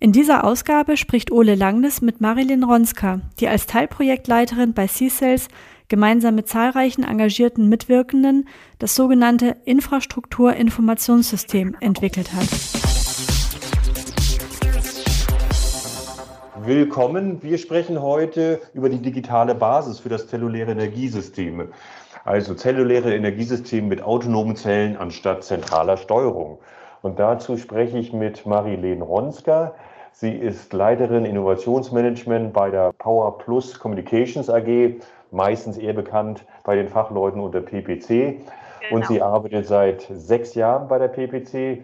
In dieser Ausgabe spricht Ole Langnes mit Marilyn Ronska, die als Teilprojektleiterin bei C-Cells gemeinsam mit zahlreichen engagierten Mitwirkenden das sogenannte Infrastrukturinformationssystem entwickelt hat. Willkommen. Wir sprechen heute über die digitale Basis für das zelluläre Energiesystem. Also zelluläre Energiesysteme mit autonomen Zellen anstatt zentraler Steuerung. Und dazu spreche ich mit Marilene Ronska. Sie ist Leiterin Innovationsmanagement bei der Power Plus Communications AG meistens eher bekannt bei den Fachleuten unter PPC. Genau. Und sie arbeitet seit sechs Jahren bei der PPC.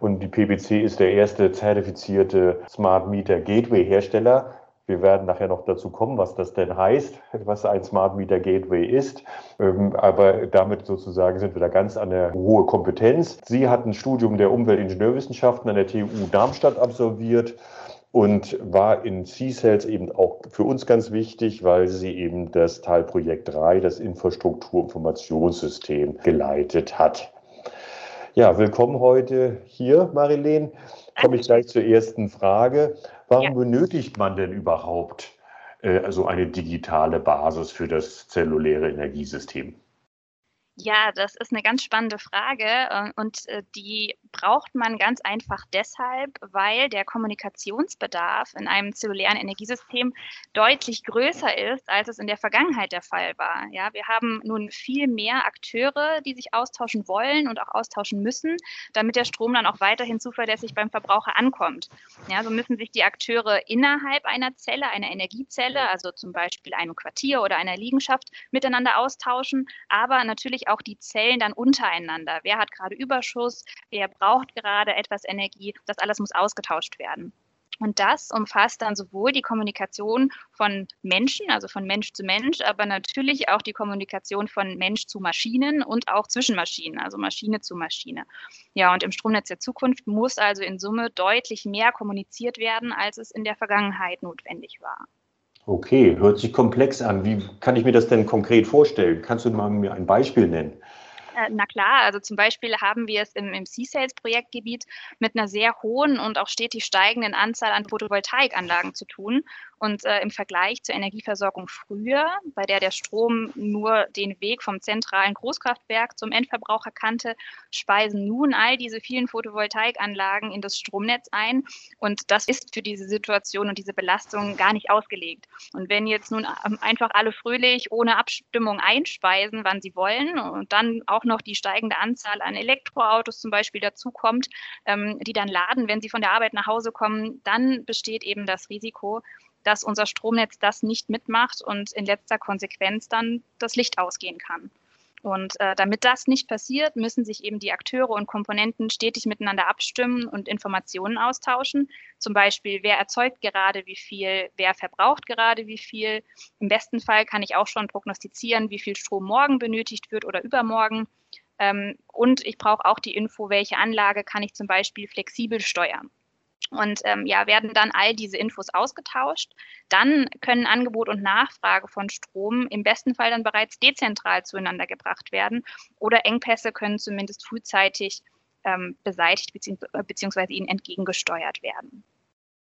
Und die PPC ist der erste zertifizierte Smart Meter Gateway Hersteller. Wir werden nachher noch dazu kommen, was das denn heißt, was ein Smart Meter Gateway ist. Ähm, aber damit sozusagen sind wir da ganz an der hohe Kompetenz. Sie hat ein Studium der Umweltingenieurwissenschaften an der TU Darmstadt absolviert und war in C-Cells eben auch für uns ganz wichtig, weil sie eben das Teilprojekt 3, das Infrastrukturinformationssystem, geleitet hat. Ja, willkommen heute hier, Marilene. Komme ich gleich zur ersten Frage. Warum ja. benötigt man denn überhaupt äh, also eine digitale Basis für das zelluläre Energiesystem? Ja, das ist eine ganz spannende Frage äh, und äh, die braucht man ganz einfach deshalb, weil der Kommunikationsbedarf in einem zellulären Energiesystem deutlich größer ist, als es in der Vergangenheit der Fall war. Ja, wir haben nun viel mehr Akteure, die sich austauschen wollen und auch austauschen müssen, damit der Strom dann auch weiterhin zuverlässig beim Verbraucher ankommt. Ja, so müssen sich die Akteure innerhalb einer Zelle, einer Energiezelle, also zum Beispiel einem Quartier oder einer Liegenschaft, miteinander austauschen, aber natürlich auch die Zellen dann untereinander. Wer hat gerade Überschuss? Wer braucht gerade etwas Energie? Das alles muss ausgetauscht werden. Und das umfasst dann sowohl die Kommunikation von Menschen, also von Mensch zu Mensch, aber natürlich auch die Kommunikation von Mensch zu Maschinen und auch zwischen Maschinen, also Maschine zu Maschine. Ja, und im Stromnetz der Zukunft muss also in Summe deutlich mehr kommuniziert werden, als es in der Vergangenheit notwendig war. Okay, hört sich komplex an. Wie kann ich mir das denn konkret vorstellen? Kannst du mal mir ein Beispiel nennen? Äh, na klar, also zum Beispiel haben wir es im, im C-Sales-Projektgebiet mit einer sehr hohen und auch stetig steigenden Anzahl an Photovoltaikanlagen zu tun. Und äh, im Vergleich zur Energieversorgung früher, bei der der Strom nur den Weg vom zentralen Großkraftwerk zum Endverbraucher kannte, speisen nun all diese vielen Photovoltaikanlagen in das Stromnetz ein. Und das ist für diese Situation und diese Belastung gar nicht ausgelegt. Und wenn jetzt nun ähm, einfach alle fröhlich ohne Abstimmung einspeisen, wann sie wollen, und dann auch noch die steigende Anzahl an Elektroautos zum Beispiel dazukommt, ähm, die dann laden, wenn sie von der Arbeit nach Hause kommen, dann besteht eben das Risiko, dass unser Stromnetz das nicht mitmacht und in letzter Konsequenz dann das Licht ausgehen kann. Und äh, damit das nicht passiert, müssen sich eben die Akteure und Komponenten stetig miteinander abstimmen und Informationen austauschen. Zum Beispiel, wer erzeugt gerade wie viel, wer verbraucht gerade wie viel. Im besten Fall kann ich auch schon prognostizieren, wie viel Strom morgen benötigt wird oder übermorgen. Ähm, und ich brauche auch die Info, welche Anlage kann ich zum Beispiel flexibel steuern. Und ähm, ja, werden dann all diese Infos ausgetauscht. Dann können Angebot und Nachfrage von Strom im besten Fall dann bereits dezentral zueinander gebracht werden oder Engpässe können zumindest frühzeitig ähm, beseitigt bzw. ihnen entgegengesteuert werden.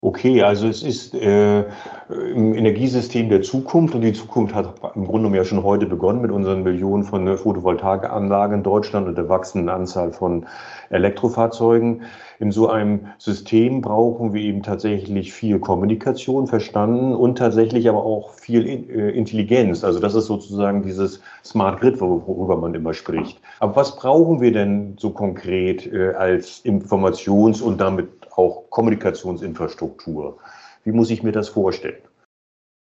Okay, also es ist äh, im Energiesystem der Zukunft und die Zukunft hat im Grunde genommen ja schon heute begonnen mit unseren Millionen von äh, Photovoltaikanlagen in Deutschland und der wachsenden Anzahl von Elektrofahrzeugen. In so einem System brauchen wir eben tatsächlich viel Kommunikation verstanden und tatsächlich aber auch viel äh, Intelligenz. Also das ist sozusagen dieses Smart Grid, worüber man immer spricht. Aber was brauchen wir denn so konkret äh, als Informations- und damit auch Kommunikationsinfrastruktur. Wie muss ich mir das vorstellen?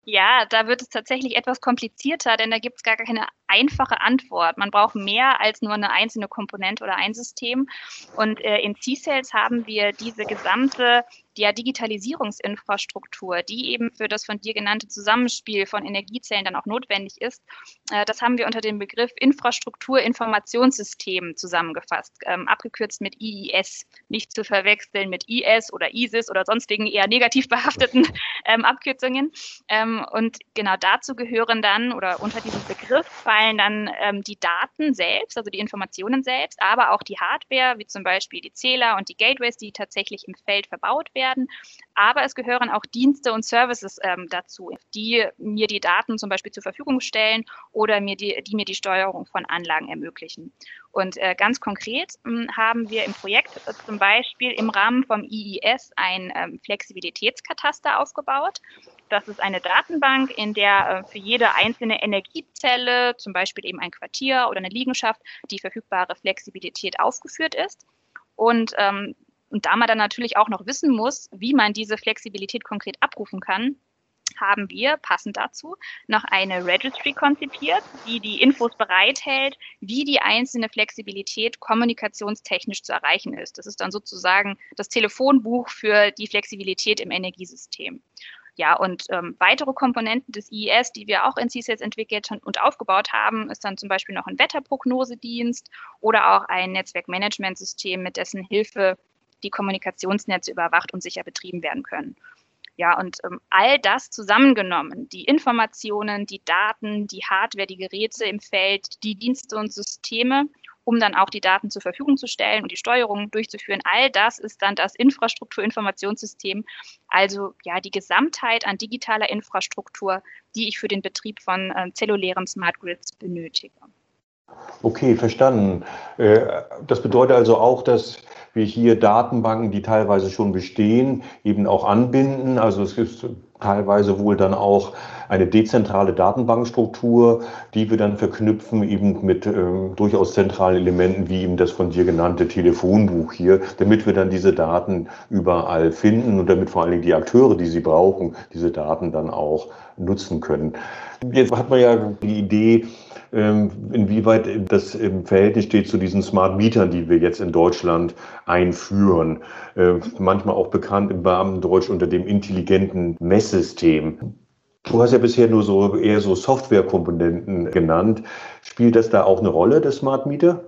Ja, da wird es tatsächlich etwas komplizierter, denn da gibt es gar keine einfache Antwort. Man braucht mehr als nur eine einzelne Komponente oder ein System. Und äh, in C-Cells haben wir diese gesamte ja, Digitalisierungsinfrastruktur, die eben für das von dir genannte Zusammenspiel von Energiezellen dann auch notwendig ist, äh, das haben wir unter dem Begriff Infrastrukturinformationssystem zusammengefasst, ähm, abgekürzt mit IIS, nicht zu verwechseln mit IS oder ISIS oder sonstigen eher negativ behafteten ähm, Abkürzungen. Ähm, und genau dazu gehören dann oder unter diesem Begriff fallen dann ähm, die Daten selbst, also die Informationen selbst, aber auch die Hardware, wie zum Beispiel die Zähler und die Gateways, die tatsächlich im Feld verbaut werden werden. Aber es gehören auch Dienste und Services ähm, dazu, die mir die Daten zum Beispiel zur Verfügung stellen oder mir die, die mir die Steuerung von Anlagen ermöglichen. Und äh, ganz konkret äh, haben wir im Projekt äh, zum Beispiel im Rahmen vom IIS ein ähm, Flexibilitätskataster aufgebaut. Das ist eine Datenbank, in der äh, für jede einzelne Energiezelle, zum Beispiel eben ein Quartier oder eine Liegenschaft, die verfügbare Flexibilität aufgeführt ist. Und ähm, und da man dann natürlich auch noch wissen muss, wie man diese Flexibilität konkret abrufen kann, haben wir passend dazu noch eine Registry konzipiert, die die Infos bereithält, wie die einzelne Flexibilität kommunikationstechnisch zu erreichen ist. Das ist dann sozusagen das Telefonbuch für die Flexibilität im Energiesystem. Ja, und ähm, weitere Komponenten des IES, die wir auch in CSAS entwickelt und aufgebaut haben, ist dann zum Beispiel noch ein Wetterprognosedienst oder auch ein Netzwerkmanagementsystem, mit dessen Hilfe die Kommunikationsnetze überwacht und sicher betrieben werden können. Ja, und ähm, all das zusammengenommen, die Informationen, die Daten, die Hardware, die Geräte im Feld, die Dienste und Systeme, um dann auch die Daten zur Verfügung zu stellen und die Steuerung durchzuführen, all das ist dann das Infrastrukturinformationssystem, also ja die Gesamtheit an digitaler Infrastruktur, die ich für den Betrieb von äh, zellulären Smart Grids benötige. Okay, verstanden. Äh, das bedeutet also auch, dass wir hier Datenbanken, die teilweise schon bestehen, eben auch anbinden. Also es gibt teilweise wohl dann auch eine dezentrale Datenbankstruktur, die wir dann verknüpfen eben mit äh, durchaus zentralen Elementen wie eben das von dir genannte Telefonbuch hier, damit wir dann diese Daten überall finden und damit vor allen Dingen die Akteure, die sie brauchen, diese Daten dann auch nutzen können. Jetzt hat man ja die Idee, ähm, inwieweit das im Verhältnis steht zu diesen Smart Mietern, die wir jetzt in Deutschland einführen. Äh, manchmal auch bekannt im Beamtendeutsch unter dem intelligenten Messsystem. Du hast ja bisher nur so eher so Softwarekomponenten genannt. Spielt das da auch eine Rolle, der Smart Meter?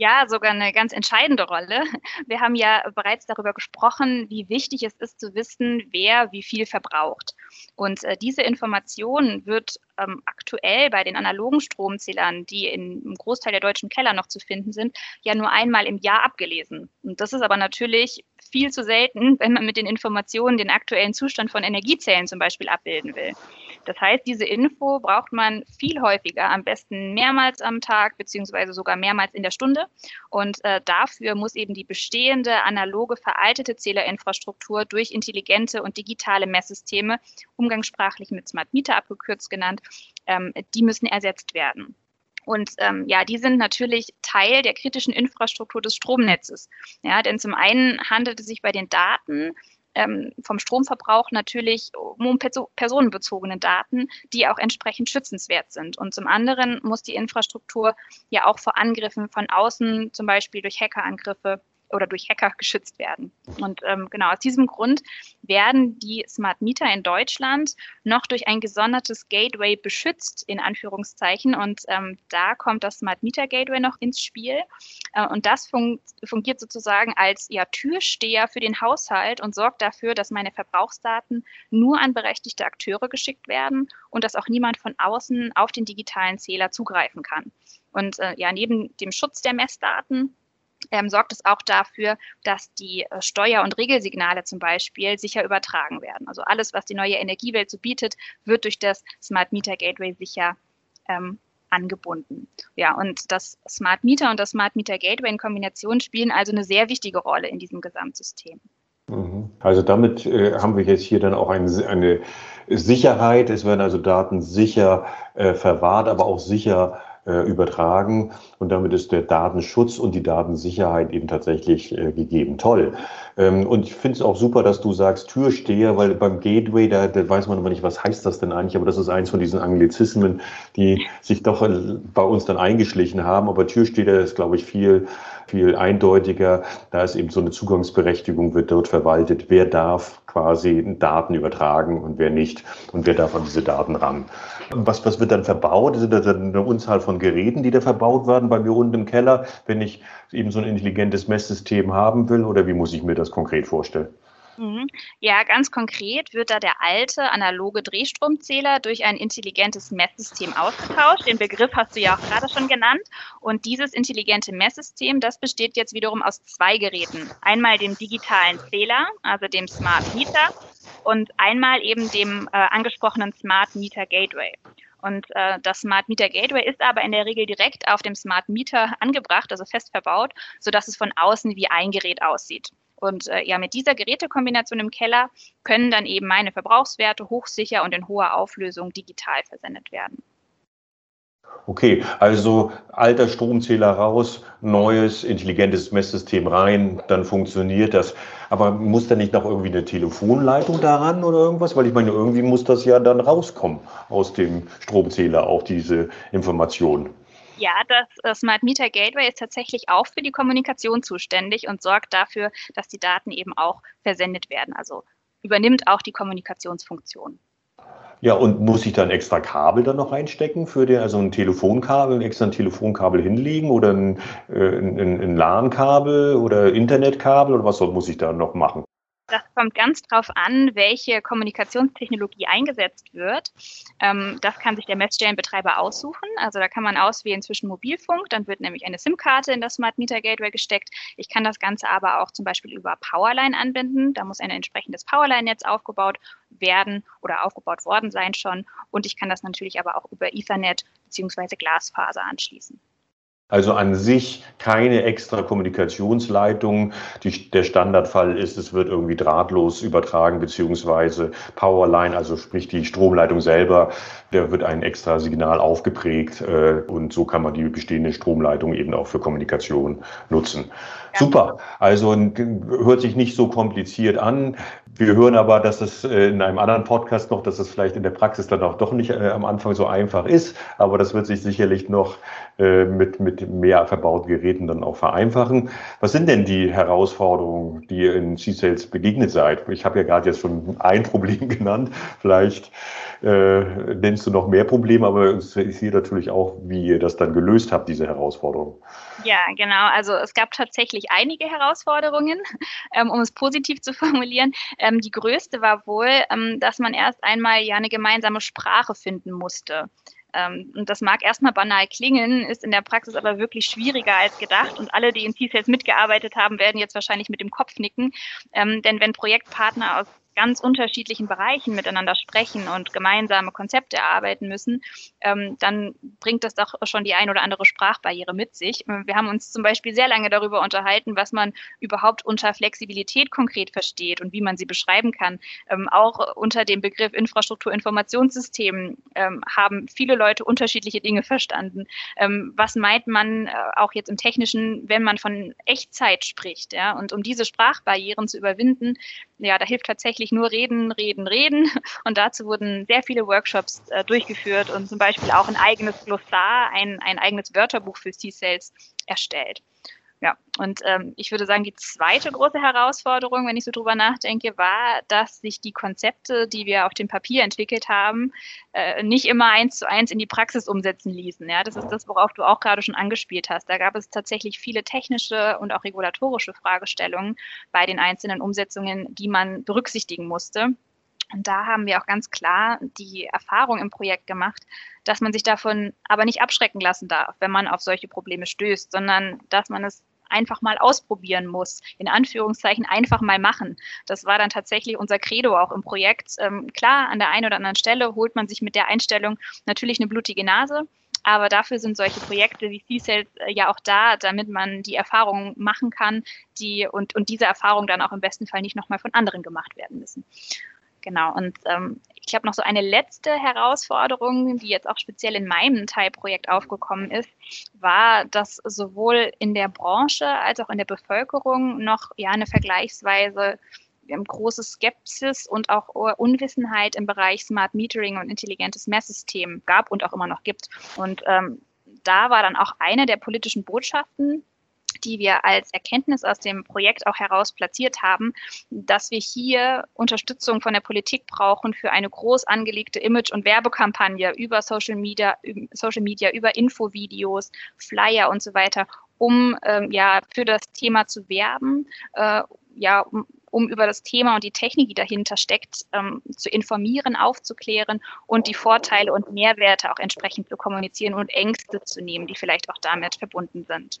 Ja, sogar eine ganz entscheidende Rolle. Wir haben ja bereits darüber gesprochen, wie wichtig es ist zu wissen, wer wie viel verbraucht. Und äh, diese Information wird ähm, aktuell bei den analogen Stromzählern, die in, im Großteil der deutschen Keller noch zu finden sind, ja nur einmal im Jahr abgelesen. Und das ist aber natürlich viel zu selten, wenn man mit den Informationen den aktuellen Zustand von Energiezellen zum Beispiel abbilden will. Das heißt, diese Info braucht man viel häufiger, am besten mehrmals am Tag beziehungsweise sogar mehrmals in der Stunde. Und äh, dafür muss eben die bestehende analoge veraltete Zählerinfrastruktur durch intelligente und digitale Messsysteme, umgangssprachlich mit Smart Meter abgekürzt genannt, ähm, die müssen ersetzt werden. Und ähm, ja, die sind natürlich Teil der kritischen Infrastruktur des Stromnetzes. Ja, denn zum einen handelt es sich bei den Daten ähm, vom Stromverbrauch natürlich um personenbezogene Daten, die auch entsprechend schützenswert sind. Und zum anderen muss die Infrastruktur ja auch vor Angriffen von außen, zum Beispiel durch Hackerangriffe, oder durch Hacker geschützt werden. Und ähm, genau aus diesem Grund werden die Smart Meter in Deutschland noch durch ein gesondertes Gateway beschützt, in Anführungszeichen. Und ähm, da kommt das Smart Meter Gateway noch ins Spiel. Äh, und das fun fungiert sozusagen als ja, Türsteher für den Haushalt und sorgt dafür, dass meine Verbrauchsdaten nur an berechtigte Akteure geschickt werden und dass auch niemand von außen auf den digitalen Zähler zugreifen kann. Und äh, ja, neben dem Schutz der Messdaten ähm, sorgt es auch dafür, dass die äh, Steuer- und Regelsignale zum Beispiel sicher übertragen werden. Also alles, was die neue Energiewelt so bietet, wird durch das Smart Meter Gateway sicher ähm, angebunden. Ja, und das Smart Meter und das Smart Meter Gateway in Kombination spielen also eine sehr wichtige Rolle in diesem Gesamtsystem. Mhm. Also damit äh, haben wir jetzt hier dann auch ein, eine Sicherheit. Es werden also Daten sicher äh, verwahrt, aber auch sicher äh, übertragen und damit ist der Datenschutz und die Datensicherheit eben tatsächlich äh, gegeben. Toll. Ähm, und ich finde es auch super, dass du sagst Türsteher, weil beim Gateway, da, da weiß man immer nicht, was heißt das denn eigentlich, aber das ist eins von diesen Anglizismen, die sich doch äh, bei uns dann eingeschlichen haben. Aber Türsteher ist, glaube ich, viel viel eindeutiger. Da ist eben so eine Zugangsberechtigung, wird dort verwaltet. Wer darf quasi Daten übertragen und wer nicht und wer darf an diese Daten ran. Was, was wird dann verbaut? Sind das eine Unzahl von Geräten, die da verbaut werden bei mir unten im Keller, wenn ich eben so ein intelligentes Messsystem haben will? Oder wie muss ich mir das konkret vorstellen? Mhm. Ja, ganz konkret wird da der alte analoge Drehstromzähler durch ein intelligentes Messsystem ausgetauscht. Den Begriff hast du ja auch gerade schon genannt. Und dieses intelligente Messsystem, das besteht jetzt wiederum aus zwei Geräten. Einmal dem digitalen Zähler, also dem Smart Meter, und einmal eben dem äh, angesprochenen Smart Meter Gateway. Und äh, das Smart Meter Gateway ist aber in der Regel direkt auf dem Smart Meter angebracht, also fest verbaut, sodass es von außen wie ein Gerät aussieht. Und äh, ja, mit dieser Gerätekombination im Keller können dann eben meine Verbrauchswerte hochsicher und in hoher Auflösung digital versendet werden. Okay, also alter Stromzähler raus, neues intelligentes Messsystem rein, dann funktioniert das. Aber muss da nicht noch irgendwie eine Telefonleitung daran oder irgendwas? Weil ich meine, irgendwie muss das ja dann rauskommen aus dem Stromzähler, auch diese Information. Ja, das äh, Smart Meter Gateway ist tatsächlich auch für die Kommunikation zuständig und sorgt dafür, dass die Daten eben auch versendet werden. Also übernimmt auch die Kommunikationsfunktion. Ja, und muss ich dann extra Kabel dann noch reinstecken für den, also ein Telefonkabel, extra ein Telefonkabel hinlegen oder ein, äh, ein, ein LAN-Kabel oder Internetkabel oder was muss ich da noch machen? Das kommt ganz drauf an, welche Kommunikationstechnologie eingesetzt wird. Ähm, das kann sich der Messstellenbetreiber aussuchen. Also da kann man auswählen zwischen Mobilfunk, dann wird nämlich eine SIM-Karte in das Smart Meter Gateway gesteckt. Ich kann das Ganze aber auch zum Beispiel über Powerline anbinden. Da muss ein entsprechendes Powerline-Netz aufgebaut werden oder aufgebaut worden sein schon. Und ich kann das natürlich aber auch über Ethernet bzw. Glasfaser anschließen. Also an sich keine extra Kommunikationsleitung. Die, der Standardfall ist, es wird irgendwie drahtlos übertragen, beziehungsweise Powerline, also sprich die Stromleitung selber, da wird ein extra Signal aufgeprägt äh, und so kann man die bestehende Stromleitung eben auch für Kommunikation nutzen. Ja. Super. Also hört sich nicht so kompliziert an. Wir hören aber, dass es äh, in einem anderen Podcast noch, dass es vielleicht in der Praxis dann auch doch nicht äh, am Anfang so einfach ist. Aber das wird sich sicherlich noch äh, mit, mit mehr verbauten Geräten dann auch vereinfachen. Was sind denn die Herausforderungen, die ihr in C-Sales begegnet seid? Ich habe ja gerade jetzt schon ein Problem genannt. Vielleicht äh, nennst du noch mehr Probleme, aber es ist hier natürlich auch, wie ihr das dann gelöst habt, diese Herausforderungen. Ja, genau. Also es gab tatsächlich einige Herausforderungen, ähm, um es positiv zu formulieren. Ähm, die größte war wohl, ähm, dass man erst einmal ja eine gemeinsame Sprache finden musste. Ähm, und das mag erstmal banal klingen, ist in der Praxis aber wirklich schwieriger als gedacht. Und alle, die in C-Sales mitgearbeitet haben, werden jetzt wahrscheinlich mit dem Kopf nicken. Ähm, denn wenn Projektpartner aus ganz unterschiedlichen Bereichen miteinander sprechen und gemeinsame Konzepte erarbeiten müssen, ähm, dann bringt das doch schon die ein oder andere Sprachbarriere mit sich. Wir haben uns zum Beispiel sehr lange darüber unterhalten, was man überhaupt unter Flexibilität konkret versteht und wie man sie beschreiben kann. Ähm, auch unter dem Begriff Infrastruktur-Informationssystem ähm, haben viele Leute unterschiedliche Dinge verstanden. Ähm, was meint man äh, auch jetzt im Technischen, wenn man von Echtzeit spricht? Ja? Und um diese Sprachbarrieren zu überwinden, ja, da hilft tatsächlich nur reden, reden, reden. Und dazu wurden sehr viele Workshops äh, durchgeführt und zum Beispiel auch ein eigenes Glossar, ein, ein eigenes Wörterbuch für C-Sales erstellt. Ja, und ähm, ich würde sagen, die zweite große Herausforderung, wenn ich so drüber nachdenke, war, dass sich die Konzepte, die wir auf dem Papier entwickelt haben, äh, nicht immer eins zu eins in die Praxis umsetzen ließen. Ja, das ist das, worauf du auch gerade schon angespielt hast. Da gab es tatsächlich viele technische und auch regulatorische Fragestellungen bei den einzelnen Umsetzungen, die man berücksichtigen musste. Und da haben wir auch ganz klar die Erfahrung im Projekt gemacht, dass man sich davon aber nicht abschrecken lassen darf, wenn man auf solche Probleme stößt, sondern dass man es einfach mal ausprobieren muss. In Anführungszeichen einfach mal machen. Das war dann tatsächlich unser Credo auch im Projekt. Ähm, klar, an der einen oder anderen Stelle holt man sich mit der Einstellung natürlich eine blutige Nase. Aber dafür sind solche Projekte wie C-Sales äh, ja auch da, damit man die Erfahrungen machen kann, die und, und diese Erfahrungen dann auch im besten Fall nicht nochmal von anderen gemacht werden müssen. Genau, und ähm, Ich habe noch so eine letzte Herausforderung, die jetzt auch speziell in meinem Teilprojekt aufgekommen ist, war, dass sowohl in der Branche als auch in der Bevölkerung noch ja eine vergleichsweise große Skepsis und auch Unwissenheit im Bereich Smart Metering und intelligentes Messsystem gab und auch immer noch gibt. Und ähm, da war dann auch eine der politischen Botschaften, die wir als Erkenntnis aus dem Projekt auch heraus platziert haben, dass wir hier Unterstützung von der Politik brauchen für eine groß angelegte Image- und Werbekampagne über Social Media, Social Media, über Infovideos, Flyer und so weiter, um ähm, ja für das Thema zu werben, äh, ja, um, um über das Thema und die Technik, die dahinter steckt, ähm, zu informieren, aufzuklären und die Vorteile und Mehrwerte auch entsprechend zu kommunizieren und Ängste zu nehmen, die vielleicht auch damit verbunden sind.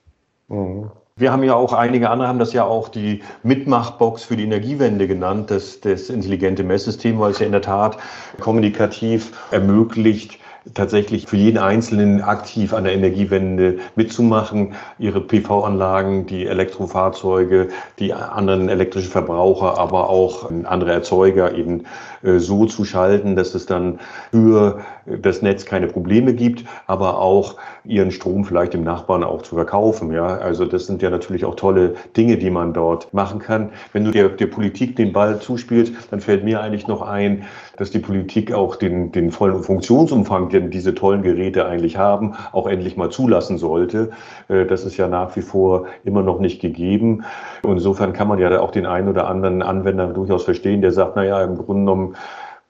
Mhm. Wir haben ja auch, einige andere haben das ja auch die Mitmachbox für die Energiewende genannt, das, das intelligente Messsystem, weil es ja in der Tat kommunikativ ermöglicht, tatsächlich für jeden Einzelnen aktiv an der Energiewende mitzumachen, ihre PV-Anlagen, die Elektrofahrzeuge, die anderen elektrischen Verbraucher, aber auch andere Erzeuger eben äh, so zu schalten, dass es dann für das Netz keine Probleme gibt, aber auch ihren Strom vielleicht dem Nachbarn auch zu verkaufen. Ja, also das sind ja natürlich auch tolle Dinge, die man dort machen kann. Wenn du der, der Politik den Ball zuspielst, dann fällt mir eigentlich noch ein, dass die Politik auch den, den vollen Funktionsumfang, den diese tollen Geräte eigentlich haben, auch endlich mal zulassen sollte. Äh, das ist ja nach wie vor immer noch nicht gegeben. Und insofern kann man ja auch den einen oder anderen Anwender durchaus verstehen, der sagt, na ja, im Grunde genommen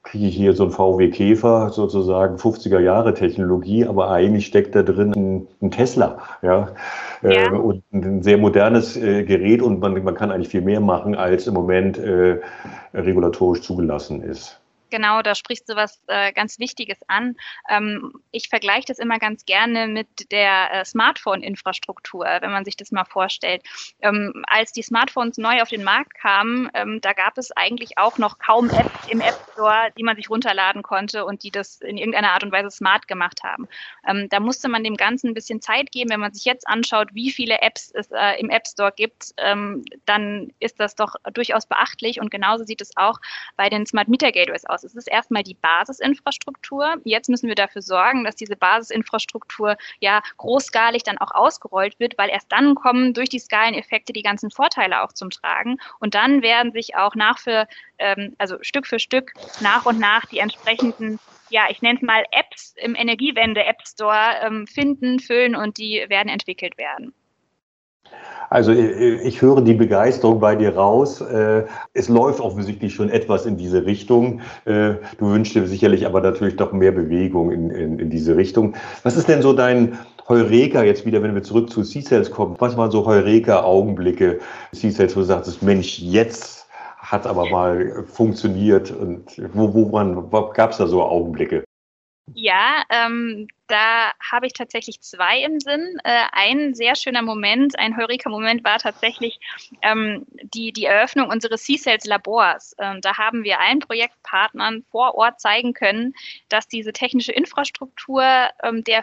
kriege ich hier so ein VW Käfer, sozusagen 50er Jahre Technologie, aber eigentlich steckt da drin ein, Tesla, ja, ja. Äh, und ein sehr modernes äh, Gerät und man, man kann eigentlich viel mehr machen, als im Moment äh, regulatorisch zugelassen ist. Genau, da sprichst du was äh, ganz Wichtiges an. Ähm, ich vergleiche das immer ganz gerne mit der äh, Smartphone-Infrastruktur, wenn man sich das mal vorstellt. Ähm, als die Smartphones neu auf den Markt kamen, ähm, da gab es eigentlich auch noch kaum Apps im App Store, die man sich runterladen konnte und die das in irgendeiner Art und Weise smart gemacht haben. Ähm, da musste man dem Ganzen ein bisschen Zeit geben. Wenn man sich jetzt anschaut, wie viele Apps es äh, im App Store gibt, ähm, dann ist das doch durchaus beachtlich und genauso sieht es auch bei den Smart Meter Gateways aus. Es ist erstmal die Basisinfrastruktur. Jetzt müssen wir dafür sorgen, dass diese Basisinfrastruktur ja großskalig dann auch ausgerollt wird, weil erst dann kommen durch die Skaleneffekte die ganzen Vorteile auch zum Tragen. Und dann werden sich auch nach für, ähm, also Stück für Stück nach und nach die entsprechenden ja, ich nenne es mal Apps im Energiewende-App Store ähm, finden, füllen und die werden entwickelt werden. Also äh, ich höre die Begeisterung bei dir raus. Äh, es läuft offensichtlich schon etwas in diese Richtung. Äh, du wünschst dir sicherlich aber natürlich doch mehr Bewegung in, in, in diese Richtung. Was ist denn so dein Heureka jetzt wieder, wenn wir zurück zu C-Cells kommen? Was waren so Heureka-Augenblicke C-Cells, wo du sagtest, Mensch, jetzt hat aber mal funktioniert und wo, wo, wo gab es da so Augenblicke? Ja, ähm, da habe ich tatsächlich zwei im Sinn. Äh, ein sehr schöner Moment, ein Heureka-Moment war tatsächlich ähm, die, die Eröffnung unseres C-Cells-Labors. Ähm, da haben wir allen Projektpartnern vor Ort zeigen können, dass diese technische Infrastruktur ähm, der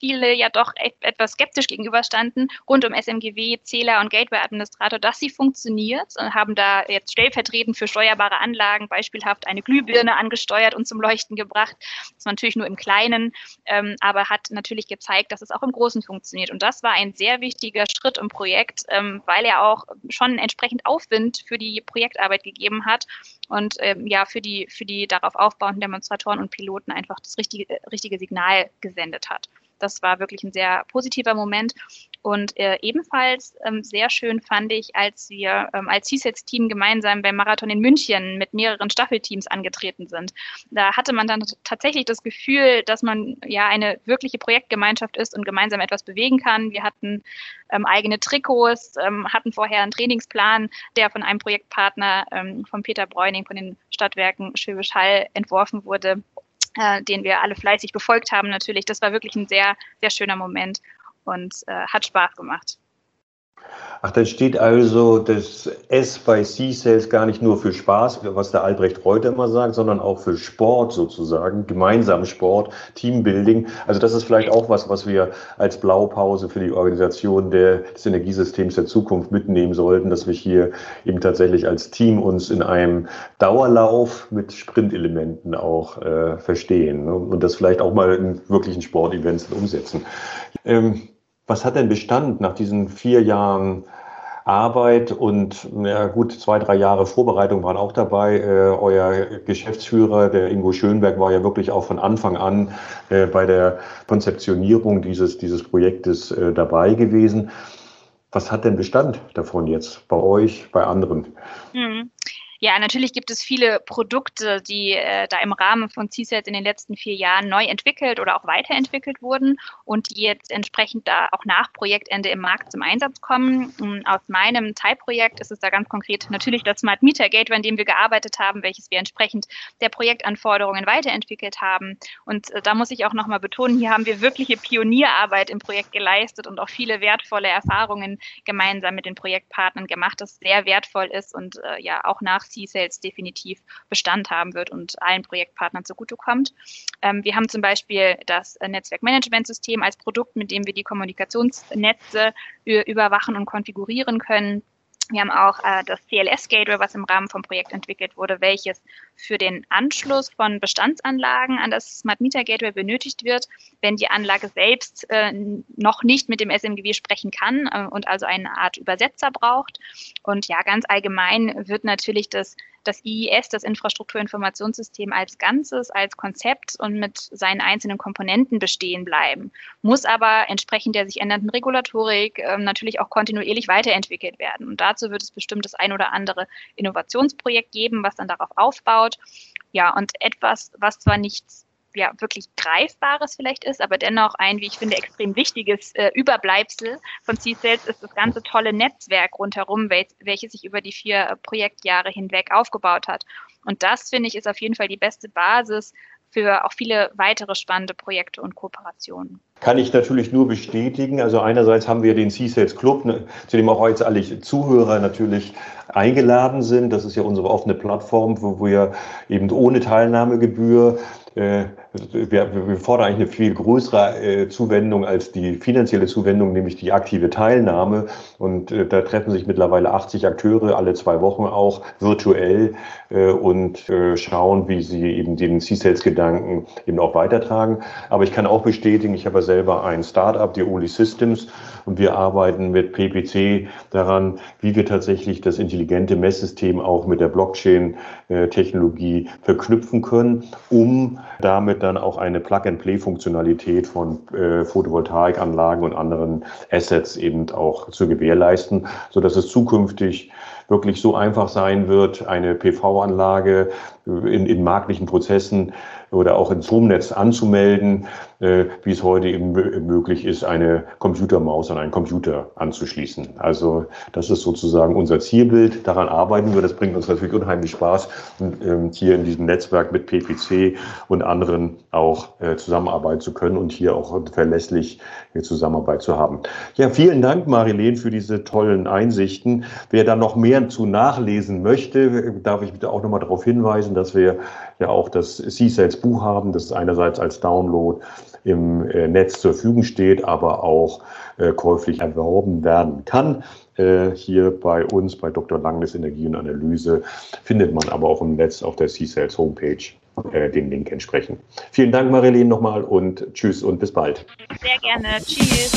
viele ja doch etwas skeptisch gegenüberstanden, rund um SMGW, Zähler und Gateway-Administrator, dass sie funktioniert und haben da jetzt stellvertretend für steuerbare Anlagen beispielhaft eine Glühbirne angesteuert und zum Leuchten gebracht. Das ist natürlich nur im Kleinen, ähm, aber hat natürlich gezeigt, dass es auch im Großen funktioniert. Und das war ein sehr wichtiger Schritt im Projekt, ähm, weil er auch schon entsprechend Aufwind für die Projektarbeit gegeben hat und ähm, ja für die, für die darauf aufbauenden Demonstratoren und Piloten einfach das richtige, richtige Signal gesendet hat. Das war wirklich ein sehr positiver Moment. Und äh, ebenfalls ähm, sehr schön fand ich, als wir ähm, als CSETS-Team gemeinsam beim Marathon in München mit mehreren Staffelteams angetreten sind. Da hatte man dann tatsächlich das Gefühl, dass man ja eine wirkliche Projektgemeinschaft ist und gemeinsam etwas bewegen kann. Wir hatten ähm, eigene Trikots, ähm, hatten vorher einen Trainingsplan, der von einem Projektpartner, ähm, von Peter Bräuning von den Stadtwerken Schwäbisch Hall entworfen wurde äh, den wir alle fleißig befolgt haben natürlich. Das war wirklich ein sehr, sehr schöner Moment und äh, hat Spaß gemacht. Ach, dann steht also das S bei C-Sales gar nicht nur für Spaß, was der Albrecht Reuter immer sagt, sondern auch für Sport sozusagen, gemeinsamen Sport, Teambuilding. Also das ist vielleicht auch was, was wir als Blaupause für die Organisation der, des Energiesystems der Zukunft mitnehmen sollten, dass wir hier eben tatsächlich als Team uns in einem Dauerlauf mit Sprintelementen auch äh, verstehen ne? und das vielleicht auch mal in wirklichen Sportevents umsetzen. Ähm, was hat denn Bestand nach diesen vier Jahren Arbeit und ja, gut zwei, drei Jahre Vorbereitung waren auch dabei. Äh, euer Geschäftsführer, der Ingo Schönberg, war ja wirklich auch von Anfang an äh, bei der Konzeptionierung dieses, dieses Projektes äh, dabei gewesen. Was hat denn Bestand davon jetzt bei euch, bei anderen? Mhm. Ja, natürlich gibt es viele Produkte, die äh, da im Rahmen von CSET in den letzten vier Jahren neu entwickelt oder auch weiterentwickelt wurden und die jetzt entsprechend da auch nach Projektende im Markt zum Einsatz kommen. Und aus meinem Teilprojekt ist es da ganz konkret natürlich das Smart Meter Gateway, an dem wir gearbeitet haben, welches wir entsprechend der Projektanforderungen weiterentwickelt haben. Und äh, da muss ich auch nochmal betonen, hier haben wir wirkliche Pionierarbeit im Projekt geleistet und auch viele wertvolle Erfahrungen gemeinsam mit den Projektpartnern gemacht, das sehr wertvoll ist und äh, ja auch nach C-Sales definitiv Bestand haben wird und allen Projektpartnern zugutekommt. Ähm, wir haben zum Beispiel das Netzwerkmanagementsystem als Produkt, mit dem wir die Kommunikationsnetze überwachen und konfigurieren können. Wir haben auch äh, das CLS-Gateway, was im Rahmen vom Projekt entwickelt wurde, welches für den Anschluss von Bestandsanlagen an das Smart Meter Gateway benötigt wird, wenn die Anlage selbst äh, noch nicht mit dem SMGW sprechen kann äh, und also eine Art Übersetzer braucht. Und ja, ganz allgemein wird natürlich das das IIS, das Infrastrukturinformationssystem als Ganzes, als Konzept und mit seinen einzelnen Komponenten bestehen bleiben, muss aber entsprechend der sich ändernden Regulatorik äh, natürlich auch kontinuierlich weiterentwickelt werden. Und dazu wird es bestimmt das ein oder andere Innovationsprojekt geben, was dann darauf aufbaut. Ja, und etwas, was zwar nichts ja, wirklich Greifbares vielleicht ist, aber dennoch ein, wie ich finde, extrem wichtiges äh, Überbleibsel von C-Sales ist das ganze tolle Netzwerk rundherum, wel welches sich über die vier äh, Projektjahre hinweg aufgebaut hat. Und das, finde ich, ist auf jeden Fall die beste Basis für auch viele weitere spannende Projekte und Kooperationen. Kann ich natürlich nur bestätigen. Also einerseits haben wir den C-Sales Club, ne, zu dem auch jetzt alle Zuhörer natürlich eingeladen sind. Das ist ja unsere offene Plattform, wo wir eben ohne Teilnahmegebühr äh, wir, wir fordern eigentlich eine viel größere äh, Zuwendung als die finanzielle Zuwendung, nämlich die aktive Teilnahme. Und äh, da treffen sich mittlerweile 80 Akteure alle zwei Wochen auch virtuell äh, und äh, schauen, wie sie eben den C-Sales-Gedanken eben auch weitertragen. Aber ich kann auch bestätigen, ich habe ja selber ein Startup, die Oli Systems, und wir arbeiten mit PPC daran, wie wir tatsächlich das intelligente Messsystem auch mit der Blockchain-Technologie verknüpfen können, um damit dann auch eine Plug-and-Play-Funktionalität von äh, Photovoltaikanlagen und anderen Assets eben auch zu gewährleisten, so dass es zukünftig wirklich so einfach sein wird, eine PV-Anlage in, in marktlichen Prozessen oder auch ins Stromnetz anzumelden, äh, wie es heute eben möglich ist, eine Computermaus an einen Computer anzuschließen. Also das ist sozusagen unser Zielbild. Daran arbeiten wir. Das bringt uns natürlich unheimlich Spaß, ähm, hier in diesem Netzwerk mit PPC und anderen auch äh, zusammenarbeiten zu können und hier auch verlässlich Zusammenarbeit zu haben. Ja, vielen Dank, Marilene, für diese tollen Einsichten. Wer da noch mehr zu nachlesen möchte, darf ich bitte auch nochmal darauf hinweisen, dass wir ja auch das C-Sales Buch haben, das einerseits als Download im äh, Netz zur Verfügung steht, aber auch äh, käuflich erworben werden kann. Äh, hier bei uns, bei Dr. Langnes Energie und Analyse, findet man aber auch im Netz auf der C-Sales Homepage den Link entsprechend. Vielen Dank, Marilene, nochmal und tschüss und bis bald. Sehr gerne. Tschüss.